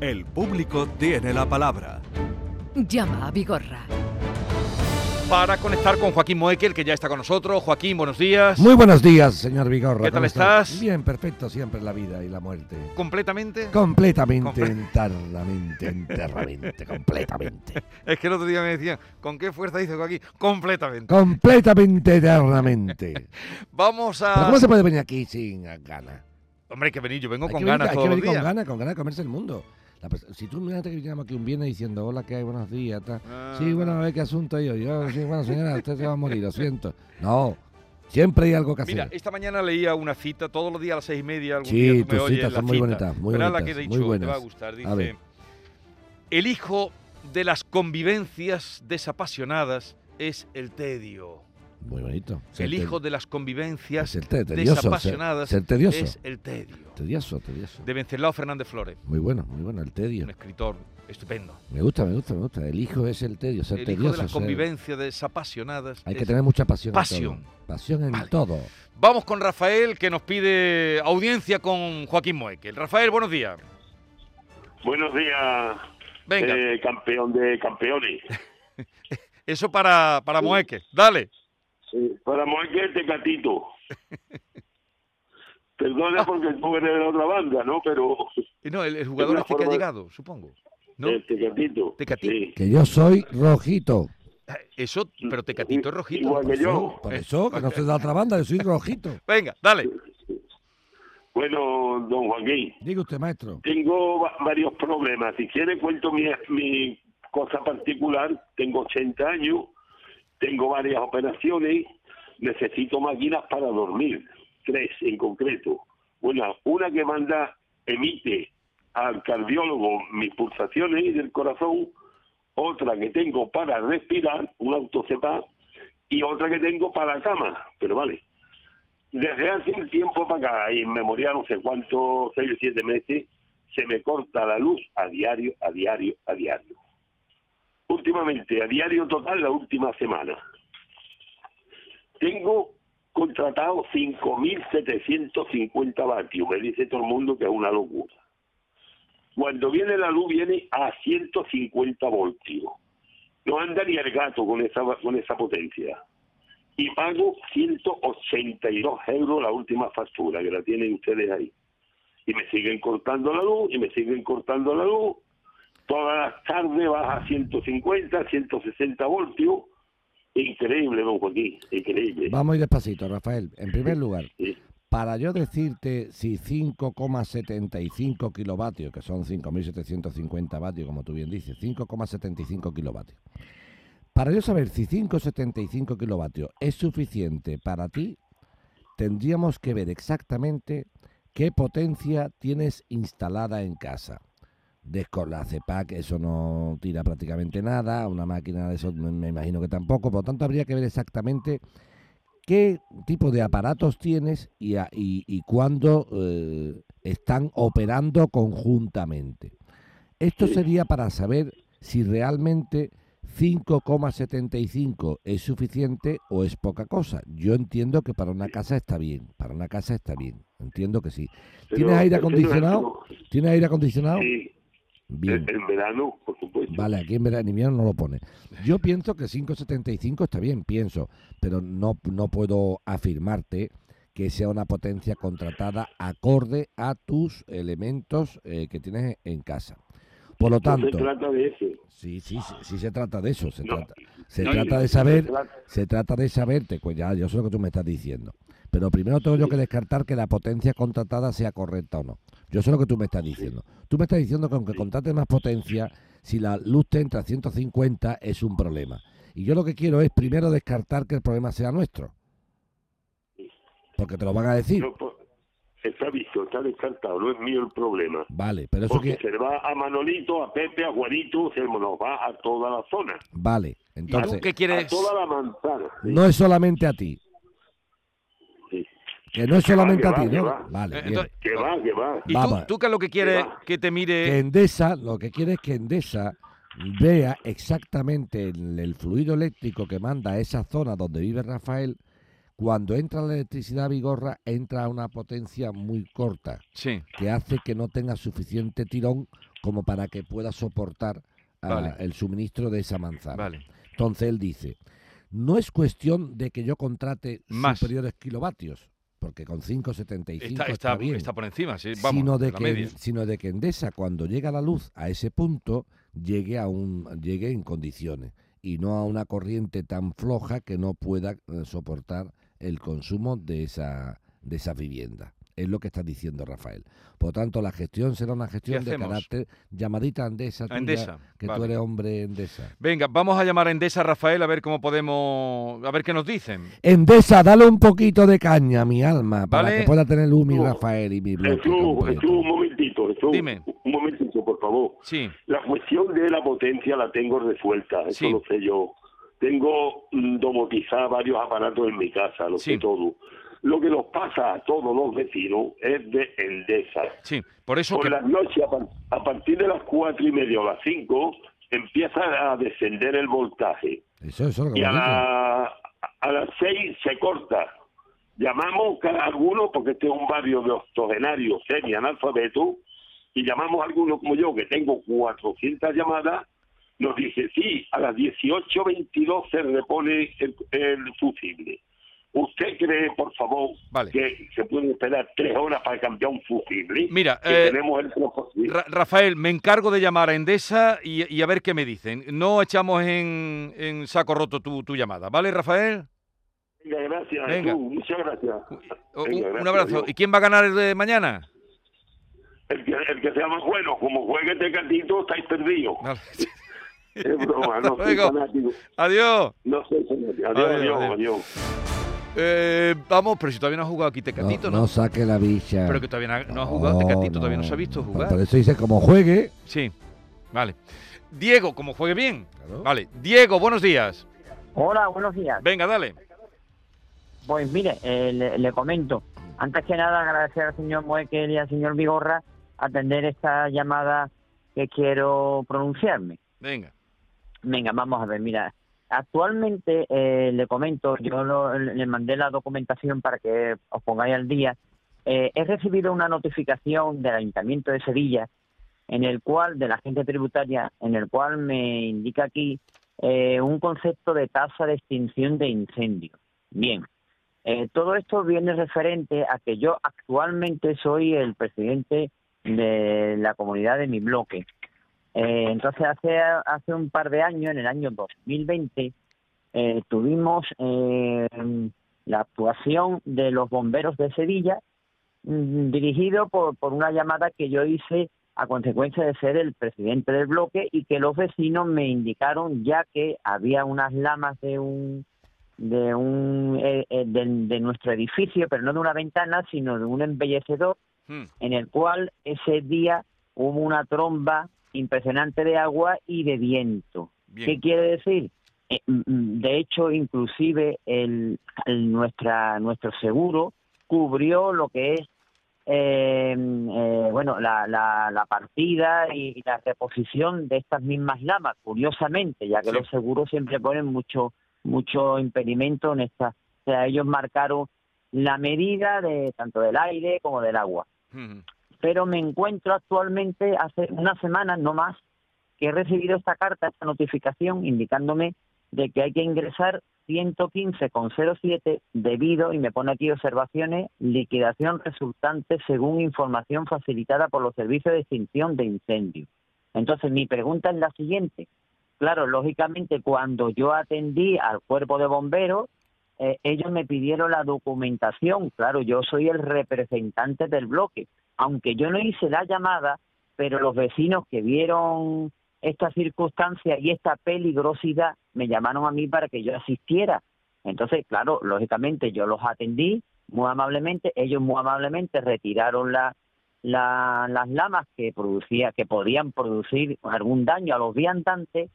El público tiene la palabra. Llama a Vigorra. Para conectar con Joaquín Moekel, que ya está con nosotros. Joaquín, buenos días. Muy buenos días, señor Vigorra. ¿Qué tal ¿Cómo estás? Bien, perfecto, siempre la vida y la muerte. ¿Completamente? Completamente, Comple- enteramente, enteramente, completamente. Es que el otro día me decían, ¿con qué fuerza dice Joaquín? Completamente. Completamente, eternamente. Vamos Pero a... ¿cómo se puede venir aquí sin ganas? Hombre, hay que venir, yo vengo Hay con venir- ganas hay que los venir con ganas, con ganas de comerse el mundo. La si tú imagínate que viniéramos aquí un viernes diciendo, hola, ¿qué hay? Buenos días. tal. Ah. Sí, bueno, a ver qué asunto hay hoy. Yo, sí, bueno, señora, usted se va a morir, lo siento. No, siempre hay algo que hacer. Mira, esta mañana leía una cita, todos los días a las seis y media, algún Sí, día tú me tus oyes citas son muy cita. bonitas, muy la bonitas, que he muy dicho, te va buenas. a gustar. A Dice, ver. el hijo de las convivencias desapasionadas es el tedio. Muy bonito. Ser El hijo de las convivencias ser te- tedioso, ser- desapasionadas ser tedioso. es el tedio. Tedioso, tedioso. De Venceslao Fernández Flores, Muy bueno, muy bueno, el tedio. un escritor estupendo. Me gusta, me gusta, me gusta. El hijo es el tedio, ser el tedioso. hijo de las ser- convivencias desapasionadas. Hay que tener mucha pasión. en Pasión. todo. Pasión en Vale. todo. Vamos con Rafael, que nos pide audiencia con Joaquín Moekel. Rafael, buenos días. Buenos días, Venga, eh, campeón de campeones. eso para, para Moekel. Dale. Para Moekel Tecatito. Perdona porque tú eres de la otra banda, ¿no? Pero Y No, el, el jugador este que ha llegado, supongo. ¿No? eh, Tecatito. Tecatito. Sí. Que yo soy rojito. Eh, Eso, pero Tecatito es rojito. Igual que yo. Por eso, que no soy de la otra banda, yo soy rojito. Venga, dale. Bueno, don Joaquín, Diga usted, maestro. tengo va- varios problemas. Si quiere cuento mi, mi cosa particular. Tengo 80 años, tengo varias operaciones, necesito máquinas para dormir, tres en concreto. Una, una que manda, emite al cardiólogo mis pulsaciones del corazón, otra que tengo para respirar, un autocepa, y otra que tengo para la cama, pero vale. Desde hace un tiempo para acá, en memoria no sé cuántos, seis o siete meses, se me corta la luz a diario, a diario, a diario. Últimamente, a diario total, la última semana. Tengo contratado 5.750 vatios. Me dice todo el mundo que es una locura. Cuando viene la luz, viene a 150 voltios. No anda ni el gato con esa, con esa potencia. Y pago 182 euros la última factura, que la tienen ustedes ahí. Y me siguen cortando la luz, y me siguen cortando la luz. Todas las tardes baja a 150, 160 voltios. Increíble, don Joaquín, increíble. Vamos a ir despacito, Rafael. En primer lugar, Sí. para yo decirte si 5,75 kilovatios, que son 5.750 vatios, como tú bien dices, 5,75 kilovatios. Para yo saber si 5,75 kilovatios es suficiente para ti, tendríamos que ver exactamente qué potencia tienes instalada en casa. Descon la CEPAC, eso no tira prácticamente nada, una máquina de eso me me imagino que tampoco, por lo tanto habría que ver exactamente qué tipo de aparatos tienes y, a- y, y cuándo eh, están operando conjuntamente. Esto sería para saber si realmente 5,75 es suficiente o es poca cosa. Yo entiendo que para una casa está bien, para una casa está bien, entiendo que sí. ¿Tienes aire acondicionado? ¿Tienes aire acondicionado? Sí, Bien. en verano, por supuesto. Vale, aquí en verano en invierno no lo pone. Yo pienso que 5,75 está bien, pienso, pero no, no puedo afirmarte que sea una potencia contratada acorde a tus elementos eh, que tienes en casa. Por lo No tanto, se trata de eso. sí, sí, sí, sí se trata de eso, se No, trata, se no, trata de se saber, trata- se trata de saberte, pues ya, yo sé lo que tú me estás diciendo. Pero primero tengo yo que descartar que la potencia contratada sea correcta o no. Yo sé lo que tú me estás diciendo. Tú me estás diciendo que aunque contrates más potencia, si la luz te entra a 150 es un problema. Y yo lo que quiero es primero descartar que el problema sea nuestro. Porque te lo van a decir. no, pues, está visto, está descartado, no es mío el problema. Vale, pero eso Porque que... se le va a Manolito, a Pepe, a Juanito, se nos va a toda la zona. Vale, ¿Y tú entonces, qué A quieres? toda la manzana. sí, no es solamente a ti. Que no es solamente que a ti, que ¿no? va. Vale, Eh, entonces- Que va, que va. ¿Y tú, qué es lo que quieres va. que te que mire? Endesa, lo que quiere es que Endesa vea exactamente el, el fluido eléctrico que manda a esa zona donde vive Rafael. Cuando entra la electricidad a Vigorra, entra a una potencia muy corta, Sí. que hace que no tenga suficiente tirón como para que pueda soportar ah, Vale. el suministro de esa manzana. Vale. Entonces él dice, no es cuestión de que yo contrate Más. superiores kilovatios, porque con 5,75 Está, está, está, bien, está por encima, sí, vamos, sino, de la que, media. sino de que Endesa, cuando llega la luz a ese punto, llegue, a un, llegue en condiciones y no a una corriente tan floja que no pueda eh, soportar el consumo de esa, de esa vivienda. Es lo que está diciendo Rafael. Por tanto, la gestión será una gestión de carácter llamadita Endesa, A tuya, Endesa, que tú eres hombre Endesa. Venga, vamos a llamar a Endesa Rafael a ver cómo podemos, a ver qué nos dicen. Endesa, dale un poquito de caña a mi alma para que pueda tener luz mi. Rafael y mi bloque Jesús, un momentito, Jesús. Dime. Un momentito, por favor. Sí, La cuestión de la potencia la tengo resuelta, eso Sí. lo sé yo. Tengo mm, domotizar varios aparatos en mi casa, lo Sí. sé todo. Lo que nos pasa a todos los vecinos es de Endesa. sí, por eso Por que... las noches, a, par- a partir de las cuatro y media o las cinco, empieza a descender el voltaje. Eso, eso es lo que Y a, la- a las seis se corta. Llamamos cada alguno, porque este es un barrio de octogenarios semi-analfabetos, y llamamos a alguno como yo, que tengo 400 llamadas, nos dice, sí, a las 18.22 se repone el, el fusible. ¿Usted cree, por favor, Vale. que se pueden esperar tres horas para cambiar un fusible? Mira, que eh, tenemos el Ra- Rafael, me encargo de llamar a Endesa y, y a ver qué me dicen. No echamos en, en saco roto tu, tu llamada, ¿vale, Rafael? Venga, gracias. Venga. Muchas gracias. O- Venga, un, abrazo. ¿Y quién va a ganar el de mañana? El que, el que sea más bueno, como juegue este gatito, estáis perdidos. Vale. Es broma, no soy fanático. Adiós. No soy fanático. Adiós, Adiós, adiós, adiós. adiós. Eh, vamos, pero si todavía no ha jugado aquí Tecatito, no, ¿no? no saque la bicha. Pero que todavía no, no ha jugado Tecatito, todavía no se ha visto jugar. Por eso dice, como juegue. Sí, vale. Diego, como juegue bien. Claro. Vale. Diego, buenos días. Hola, buenos días. Venga, dale. Pues mire, eh, le, le comento. Antes que nada, agradecer al señor Moekel y al señor Vigorra atender esta llamada que quiero pronunciarme. Venga. Venga, vamos a ver, mira. Actualmente, eh, le comento, yo lo- le mandé la documentación para que os pongáis al día. Eh, he recibido una notificación del Ayuntamiento de Sevilla, en el cual, de la agencia tributaria, en el cual me indica aquí eh, un concepto de tasa de extinción de incendio. Bien, eh, todo esto viene referente a que yo actualmente soy el presidente de la comunidad de mi bloque. Eh, entonces, hace, hace un par de años, en el año 2020, eh, tuvimos eh, la actuación de los bomberos de Sevilla, mm, dirigido por, por una llamada que yo hice a consecuencia de ser el presidente del bloque y que los vecinos me indicaron ya que había unas lamas de un de un eh, eh, de, de nuestro edificio, pero no de una ventana, sino de un embellecedor Hmm, en el cual ese día hubo una tromba impresionante de agua y de viento. Bien. ¿Qué quiere decir? Eh, mm, mm, de hecho, inclusive el, el- nuestra nuestro seguro cubrió lo que es eh, eh, bueno la, la, la partida y, y la reposición de estas mismas lamas. Curiosamente, ya que Sí. los seguros siempre ponen mucho mucho impedimento en esta. O sea, ellos marcaron la medida de tanto del aire como del agua pero me encuentro actualmente hace una semana, no más, que he recibido esta carta, esta notificación indicándome de que hay que ingresar 115,07 debido, y me pone aquí observaciones, liquidación resultante según información facilitada por los servicios de extinción de incendios. Entonces, mi pregunta es la siguiente. Claro, lógicamente, cuando yo atendí al cuerpo de bomberos, eh, ellos me pidieron la documentación. Claro, yo soy el representante del bloque. Aunque yo no hice la llamada, pero los vecinos que vieron esta circunstancia y esta peligrosidad me llamaron a mí para que yo asistiera. Entonces, claro, lógicamente yo los atendí muy amablemente, ellos muy amablemente retiraron la, la- las lamas que producía, que podían producir algún daño a los viandantes,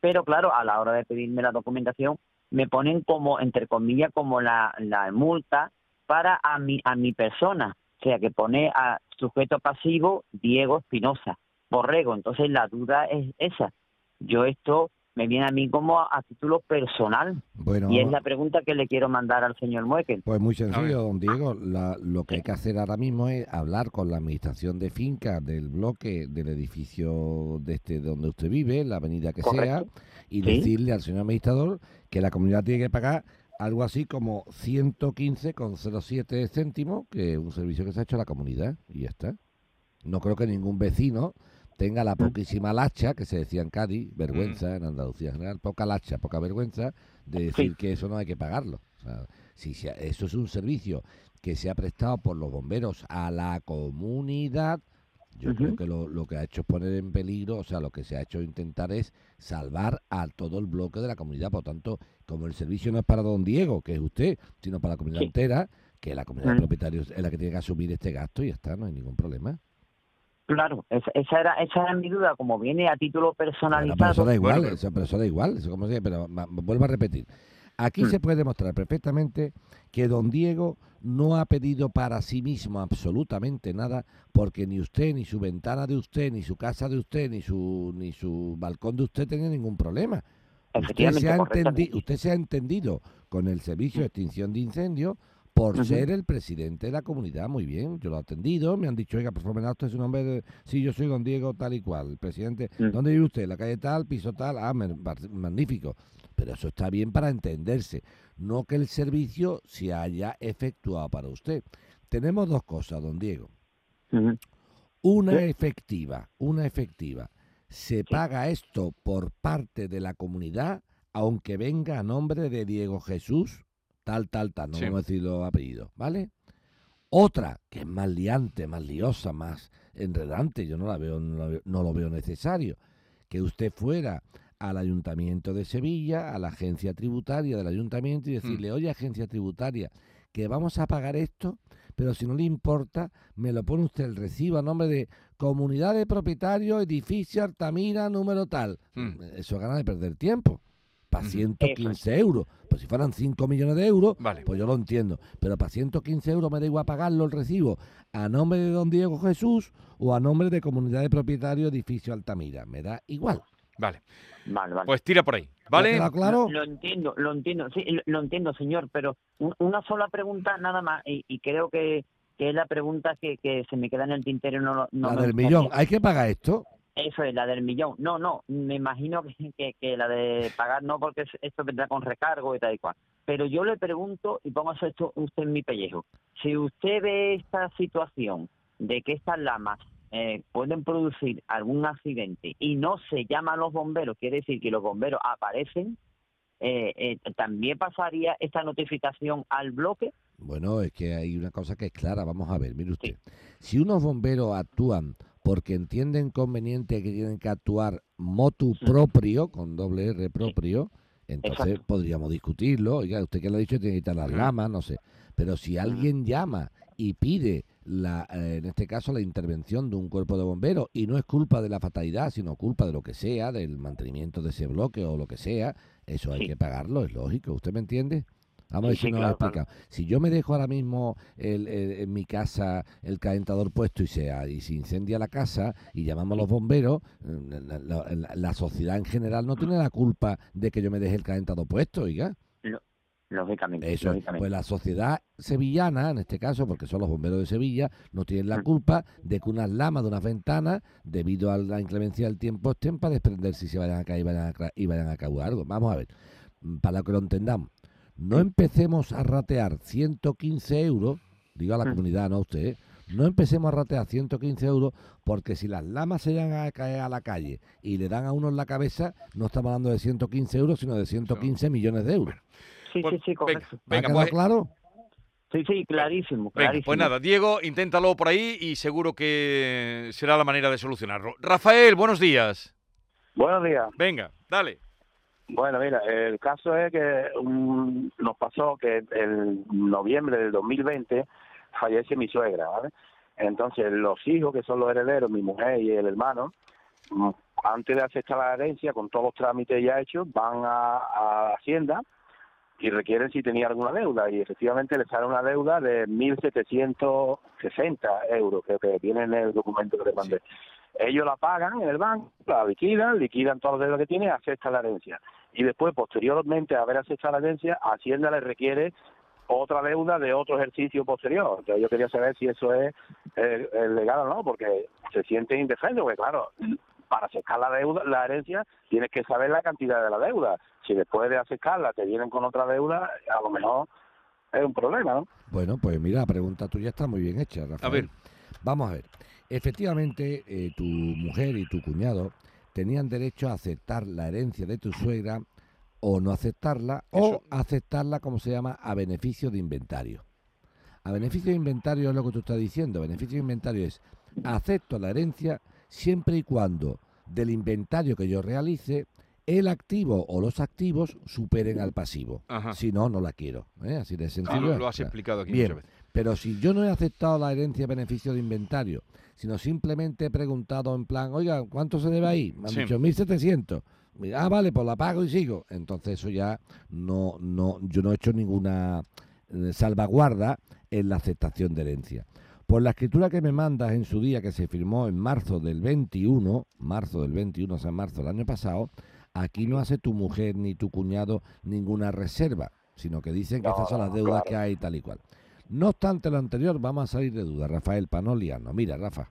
pero claro, a la hora de pedirme la documentación, me ponen como, entre comillas, como la, la multa para a mi, a mi persona, o sea, que pone a sujeto pasivo Diego Espinosa, Borrego. Entonces la duda es esa. Yo esto me viene a mí como a, a título personal. Bueno, Y es la pregunta que le quiero mandar al señor Muekel. Pues muy sencillo, don Diego. La- lo que hay que hacer ahora mismo es hablar con la administración de finca del bloque del edificio de este donde usted vive, la avenida que sea, y Sí. decirle al señor administrador que la comunidad tiene que pagar algo así como 115,07 céntimos, que es un servicio que se ha hecho a la comunidad, y ya está. No creo que ningún vecino tenga la poquísima lacha, que se decía en Cádiz, vergüenza en Andalucía en general, poca lacha, poca vergüenza, de decir que eso no hay que pagarlo. O sea, si eso es un servicio que se ha prestado por los bomberos a la comunidad, yo creo que lo, lo que ha hecho es poner en peligro, o sea, lo que se ha hecho intentar es salvar a todo el bloque de la comunidad. Por tanto, como el servicio no es para don Diego, que es usted, sino para la comunidad Sí. entera, que la comunidad de Mm. propietarios es la que tiene que asumir este gasto y ya está, no hay ningún problema. Claro, esa, esa era esa era mi duda, como viene a título Bueno, pero personalizado. eso da igual, Bueno, eso, pero eso da igual, eso como sea, pero ma- vuelvo a repetir. Aquí Mm. se puede demostrar perfectamente que don Diego no ha pedido para sí mismo absolutamente nada, porque ni usted, ni su ventana de usted, ni su casa de usted, ni su ni su balcón de usted tenía ningún problema. Usted se, ha entendi- usted se ha entendido con el servicio de extinción de incendios por ser el presidente de la comunidad. Muy bien, yo lo he atendido, me han dicho, oiga, por favor, usted es un hombre de... Sí, yo soy don Diego tal y cual, el presidente. Mm. ¿Dónde vive usted? La calle tal, piso tal. Ah, magnífico. Pero eso está bien para entenderse, no que el servicio se haya efectuado para usted. Tenemos dos cosas, don Diego. Una efectiva, una efectiva. Se paga esto por parte de la comunidad, aunque venga a nombre de Diego Jesús, tal, tal, tal, no Sí. vamos a decir los apellidos, ¿vale? Otra, que es más liante, más liosa, más enredante, yo no la veo, no, la veo- no lo veo necesario, que usted fuera al Ayuntamiento de Sevilla, a la agencia tributaria del Ayuntamiento y decirle, oye, agencia tributaria, que vamos a pagar esto, pero si no le importa, me lo pone usted el recibo a nombre de Comunidad de Propietarios, Edificio Altamira, número tal. Mm. Eso es ganas de perder tiempo. Para Ujú. 115 euros. Pues si fueran 5 millones de euros, Vale. pues yo lo entiendo. Pero para 115 euros me da igual pagarlo el recibo a nombre de don Diego Jesús o a nombre de Comunidad de Propietarios, Edificio Altamira. Me da igual. Vale. Vale, vale. Pues tira por ahí. ¿Ya ¿Vale? claro? Lo, lo entiendo, lo entiendo, sí, lo, lo entiendo, señor, pero un- una sola pregunta nada más, y, y creo que, que es la pregunta que, que se me queda en el tintero. No, no la del millón. ¿Hay que pagar esto? Eso es, la del millón. No, no, me imagino que, que, que la de pagar no, porque es- esto vendrá con recargo y tal y cual. Pero yo le pregunto, y póngase esto usted en mi pellejo, si usted ve esta situación de que estas lamas eh, pueden producir algún accidente y no se llama a los bomberos, quiere decir que los bomberos aparecen, eh, eh, ¿también pasaría esta notificación al bloque? Bueno, es que hay una cosa que es clara. Vamos a ver, mire usted. Si unos bomberos actúan porque entienden conveniente que tienen que actuar motu Sí. propio, con doble R propio, entonces Exacto. podríamos discutirlo. Oiga, usted que lo ha dicho tiene que quitar las Ujú. lamas, no sé. Pero si alguien llama y pide, la, eh, en este caso, la intervención de un cuerpo de bomberos, y no es culpa de la fatalidad, sino culpa de lo que sea, del mantenimiento de ese bloque o lo que sea, eso hay que pagarlo, es lógico. ¿Usted me entiende? Vamos a ver si nos explicado. Si yo me dejo ahora mismo el- el- en mi casa el calentador puesto y se, y se incendia la casa y llamamos a los bomberos, eh, la, la- la- la sociedad en general no tiene la culpa de que yo me deje el calentador puesto, oiga. Lógicamente, Eso, lógicamente. pues la sociedad sevillana, en este caso, porque son los bomberos de Sevilla, no tienen la Mm. culpa de que unas lamas de unas ventanas, debido a la inclemencia del tiempo, estén para desprenderse y se vayan a caer y vayan a, y vayan a causar algo. Vamos a ver, mm, para que lo entendamos. No empecemos a ratear 115 euros, digo a la Mm. comunidad, no a usted, ¿eh? no empecemos a ratear 115 euros porque si las lamas se llegan a caer a la calle y le dan a uno en la cabeza, no estamos hablando de 115 euros, sino de 115 millones de euros. sí, Pues, sí, sí, venga, correcto. ¿Me ha venga, pues, claro? Sí, sí, clarísimo, venga, clarísimo. pues nada, Diego, inténtalo por ahí y seguro que será la manera de solucionarlo. Rafael, buenos días. Buenos días. Venga, dale. Bueno, mira, el caso es que um, nos pasó que en noviembre del 2020 fallece mi suegra, ¿vale? Entonces, los hijos, que son los herederos, mi mujer y el hermano, mm, antes de aceptar la herencia, con todos los trámites ya hechos, van a, a Hacienda y requieren si tenía alguna deuda. Y efectivamente le sale una deuda de 1.760 euros, que, que viene en el documento que le mandé. Ellos la pagan en el banco, la liquidan, liquidan todos los deudas que tiene, aceptan la herencia. Y después, posteriormente a haber aceptado la herencia, Hacienda le requiere otra deuda de otro ejercicio posterior. Entonces yo quería saber si eso es eh, eh, legal o no, porque se siente indefenso, porque claro, para acercar la deuda, la herencia, tienes que saber la cantidad de la deuda. Si después de acercarla te vienen con otra deuda, a lo mejor es un problema, ¿no? Bueno, pues mira, la pregunta tuya está muy bien hecha, Rafael. A ver. Vamos a ver. Efectivamente, eh, tu mujer y tu cuñado tenían derecho a aceptar la herencia de tu suegra o no aceptarla, o aceptarla, como se llama, a beneficio de inventario. A beneficio de inventario es lo que tú estás diciendo. Beneficio de inventario es acepto la herencia siempre y cuando del inventario que yo realice el activo o los activos superen al pasivo. Ajá. Si no, no la quiero. ¿eh? Así de Ah, sencillo. lo, es. lo has explicado aquí Bien, muchas veces. Pero si yo no he aceptado la herencia beneficio de inventario, sino simplemente he preguntado en plan, oiga, ¿cuánto se debe ahí? Me han Sí. dicho 1.700. Ah, vale, pues la pago y sigo. Entonces eso ya no, no, yo no he hecho ninguna eh, salvaguarda en la aceptación de herencia. Por la escritura que me mandas en su día, que se firmó en marzo del 21, marzo del 21, o sea, marzo del año pasado, aquí no hace tu mujer ni tu cuñado ninguna reserva, sino que dicen que No, estas son las deudas claro. que hay tal y cual. No obstante lo anterior, vamos a salir de duda, Rafael, para no liarnos. Mira, Rafa,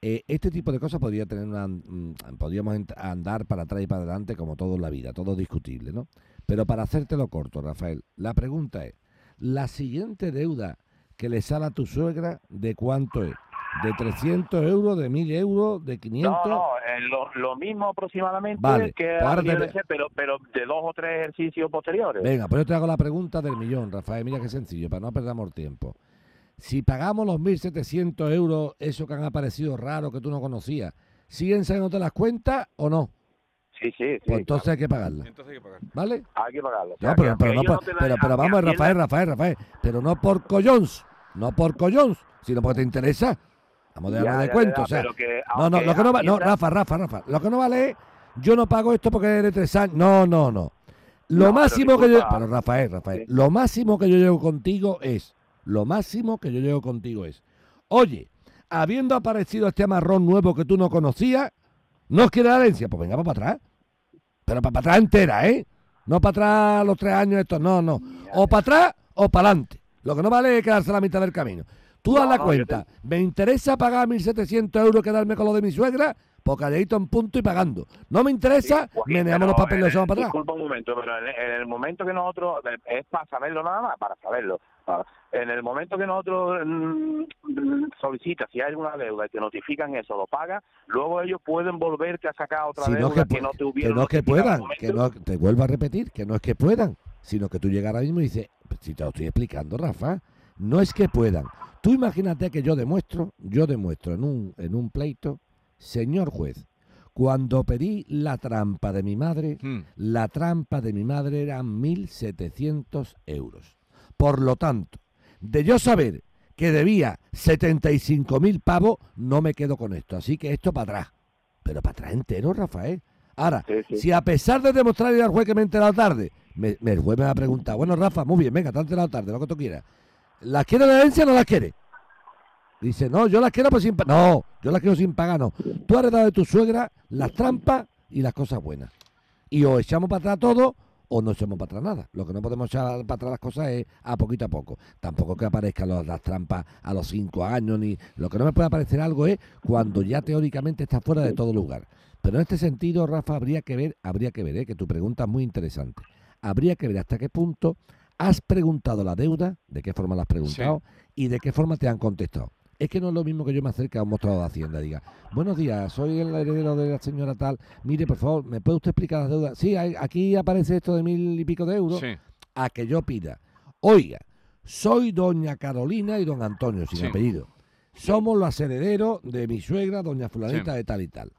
eh, este tipo de cosas podría tener una, mm, podríamos andar para atrás y para adelante como todo en la vida, todo discutible, ¿no? Pero para hacértelo corto, Rafael, la pregunta es, ¿la siguiente deuda que le sale a tu suegra, de cuánto es? ¿De 300 euros, de 1000 euros, de 500? No, no, eh, lo, lo mismo aproximadamente Vale, que pues te- ser, pero, pero de dos o tres ejercicios posteriores. Venga, pues yo te hago la pregunta del millón, Rafael. Mira qué sencillo, para no perdamos tiempo. Si pagamos los 1.700 euros, eso que han aparecido raro, que tú no conocías, ¿siguen saliéndote las cuentas o no? Sí, sí, sí. Pues entonces hay que pagarla, Entonces hay que pagar. ¿vale? hay que pagarlo. O No, pero, pero, no pero, pero vamos, Rafael, Rafael, Rafael, pero no por collons, no por collons, sino porque te interesa. Vamos a dejarme de cuento, o sea, que no, no, lo que no va, no, Rafa, Rafa, Rafa, lo que no vale es, yo no pago esto porque es de tres años, no, no, no. Lo No, máximo que yo, pero Rafael, Rafael, Sí. lo máximo que yo llevo contigo es, lo máximo que yo llevo contigo es, oye, habiendo aparecido este marrón nuevo que tú no conocías, ¿no quieres la herencia? Pues venga para atrás, pero para atrás entera, ¿eh? No para atrás los tres años estos, no, no. O para atrás o para adelante. Lo que no vale es quedarse a la mitad del camino. Tú das No, la no, cuenta. ¿Me interesa pagar 1.700 euros quedarme con lo de mi suegra? Pues calladito en punto y pagando. No me interesa, Sí, pues, meneamos los pero, papeles y eh, para atrás. Disculpa un momento, pero en, en el momento que nosotros, es para saberlo nada más, para saberlo. para- En el momento que nosotros mm, mm, solicitas, si hay alguna deuda y te notifican eso, lo pagas, luego ellos pueden volverte a sacar otra Si no deuda que, que, no te que hubieran no es que puedan, que no, te vuelvo a repetir, que no es que puedan, sino que tú llegas ahora mismo y dices, "Pues si te lo estoy explicando, Rafa, no es que puedan. Tú imagínate que yo demuestro, yo demuestro en un, en un pleito, señor juez, cuando pedí la trampa de mi madre, Hmm. la trampa de mi madre eran 1.700 euros. Por lo tanto, de yo saber que debía 75.000 pavos, no me quedo con esto. Así que esto para atrás. Pero para atrás entero, Rafael. Ahora, Sí, sí. si a pesar de demostrarle al juez que me he enterado tarde, me, me- el juez me va a preguntar, bueno, Rafa, muy bien, venga, te has enterado tarde, lo que tú quieras. ¿Las quiere la herencia o no las quiere? Dice, no, yo las quiero pues sin. No, yo las quiero sin pagar, no. Tú has heredado de tu suegra las trampas y las cosas buenas. Y o echamos para atrás todo o no echamos para atrás nada. Lo que no podemos echar para atrás las cosas es a poquito a poco. Tampoco que aparezcan las trampas a los cinco años, ni lo que no me puede aparecer algo es cuando ya teóricamente está fuera de todo lugar. Pero en este sentido, Rafa, habría que ver, habría que ver, ¿eh? que tu pregunta es muy interesante. Habría que ver hasta qué punto has preguntado la deuda, de qué forma la has preguntado y de qué forma te han contestado. Es que no es lo mismo que yo me acerque a un mostrador de Hacienda y diga, buenos días, soy el heredero de la señora tal, mire, por favor, ¿me puede usted explicar las deudas? Sí, hay- aquí aparece esto de mil y pico de euros, Sí. a que yo pida, oiga, soy doña Carolina y don Antonio, sin Sí. apellido. Somos los herederos de mi suegra, doña fulanita Sí. de tal y tal.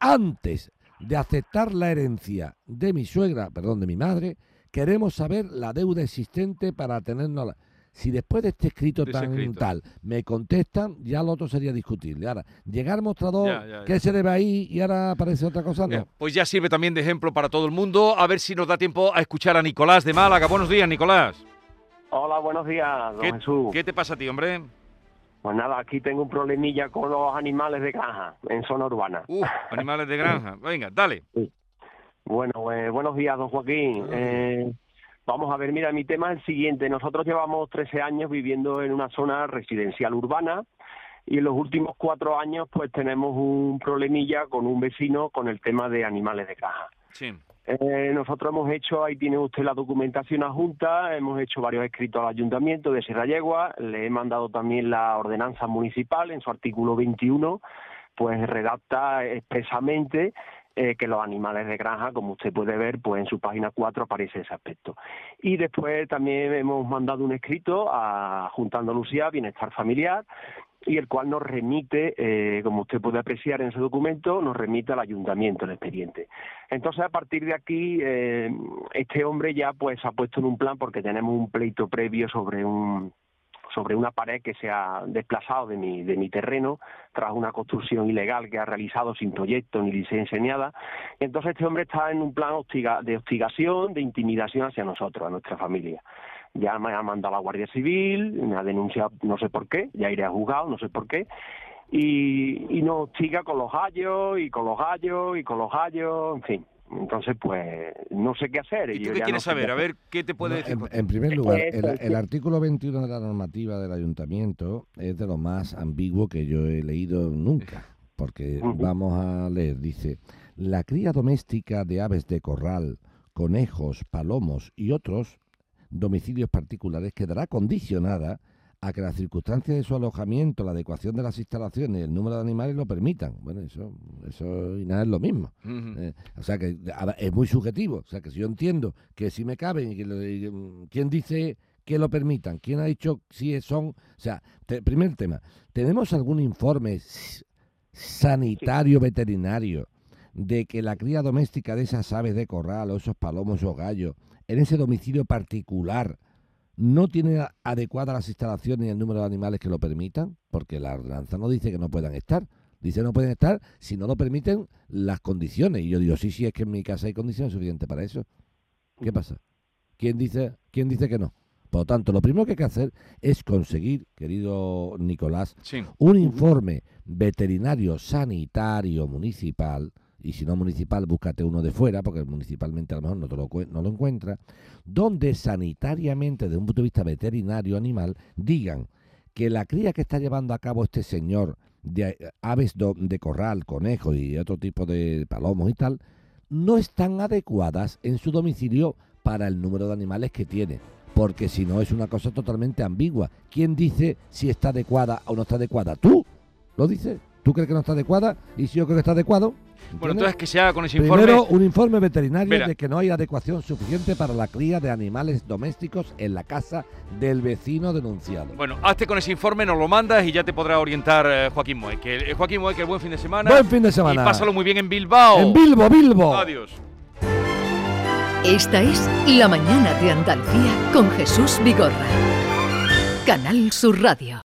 Antes de aceptar la herencia de mi suegra, perdón, de mi madre, queremos saber la deuda existente para tenernos... la- Si después de este escrito tan escrito. tal me contestan, ya lo otro sería discutible. Ahora, llegar al mostrador, Ya, ya, ¿qué se debe ahí? Y ahora aparece otra cosa, Ya, no. Pues ya sirve también de ejemplo para todo el mundo. A ver si nos da tiempo a escuchar a Nicolás de Málaga. Buenos días, Nicolás. Hola, buenos días, don ¿Qué, Jesús. qué te pasa a ti, hombre? Pues nada, aquí tengo un problemilla con los animales de granja en zona urbana. Uf, animales de granja. Venga, dale. Bueno, eh, buenos días, don Joaquín. Eh, vamos a ver, mira, mi tema es el siguiente. Nosotros llevamos 13 años viviendo en una zona residencial urbana y en los últimos cuatro años pues tenemos un problemilla con un vecino con el tema de animales de granja. Sí. Eh, nosotros hemos hecho, ahí tiene usted la documentación adjunta, hemos hecho varios escritos al ayuntamiento de Sierra Yegua, le he mandado también la ordenanza municipal en su artículo 21, pues redacta expresamente eh, que los animales de granja, como usted puede ver, pues en su página 4 aparece ese aspecto. Y después también hemos mandado un escrito a Junta Andalucía Bienestar Familiar, y el cual nos remite, eh, como usted puede apreciar en ese documento, nos remite al ayuntamiento el expediente. Entonces, a partir de aquí, eh, este hombre ya pues ha puesto en un plan porque tenemos un pleito previo sobre un sobre una pared que se ha desplazado de mi, de mi terreno tras una construcción ilegal que ha realizado sin proyecto ni licencia ni nada. Entonces este hombre está en un plan hostiga, de hostigación, de intimidación hacia nosotros, a nuestra familia ya me ha mandado a la Guardia Civil, me ha denunciado no sé por qué, ya iré a juzgado, no sé por qué, y, y nos siga con los gallos, y con los gallos, y con los gallos, en fin. Entonces, pues, no sé qué hacer. ¿Y tú Yo qué quieres no saber? qué A hacer. ver, ¿qué te puede No, decir? en, primer lugar, el, artículo 21 de la normativa del ayuntamiento es de lo más ambiguo que yo he leído nunca, porque vamos a leer, dice, la cría doméstica de aves de corral, conejos, palomos y otros domicilios particulares quedará condicionada a que las circunstancias de su alojamiento, la adecuación de las instalaciones y el número de animales lo permitan. Bueno, eso, eso y nada es lo mismo. Eh, o sea que a es muy subjetivo. O sea que si yo entiendo que si me caben y que lo- y, mm, quién dice que lo permitan, quién ha dicho si son, o sea, te- primer tema, ¿tenemos algún informe sanitario veterinario de que la cría doméstica de esas aves de corral o esos palomos o gallos en ese domicilio particular no tiene adecuadas las instalaciones y el número de animales que lo permitan? Porque la ordenanza no dice que no puedan estar. Dice no pueden estar si no lo permiten las condiciones. Y yo digo, sí, sí, es que en mi casa hay condiciones suficientes para eso. ¿Qué pasa? ¿Quién dice, quién dice que no? Por lo tanto, lo primero que hay que hacer es conseguir, querido Nicolás, Sí. un informe veterinario sanitario municipal, y si no municipal, búscate uno de fuera, porque municipalmente a lo mejor no, te lo, no lo encuentras, donde sanitariamente, desde un punto de vista veterinario animal, digan que la cría que está llevando a cabo este señor de eh, aves de corral, conejos y otro tipo de palomos y tal, no están adecuadas en su domicilio para el número de animales que tiene. Porque si no es una cosa totalmente ambigua. ¿Quién dice si está adecuada o no está adecuada? ¿Tú? ¿Lo dices? ¿Tú crees que no está adecuada? ¿Y si yo creo que está adecuado? Bueno, ¿Entiendes? entonces que se haga con ese informe. Primero, un informe veterinario Mira. de que no hay adecuación suficiente para la cría de animales domésticos en la casa del vecino denunciado. Bueno, hazte con ese informe, nos lo mandas y ya te podrá orientar eh, Joaquín Moe. Que, eh, Joaquín Moe, que buen fin de semana. Buen fin de semana. Y pásalo muy bien en Bilbao. En Bilbo, Bilbo. Adiós. Esta es La Mañana de Andalucía con Jesús Vigorra. Canal Sur Radio.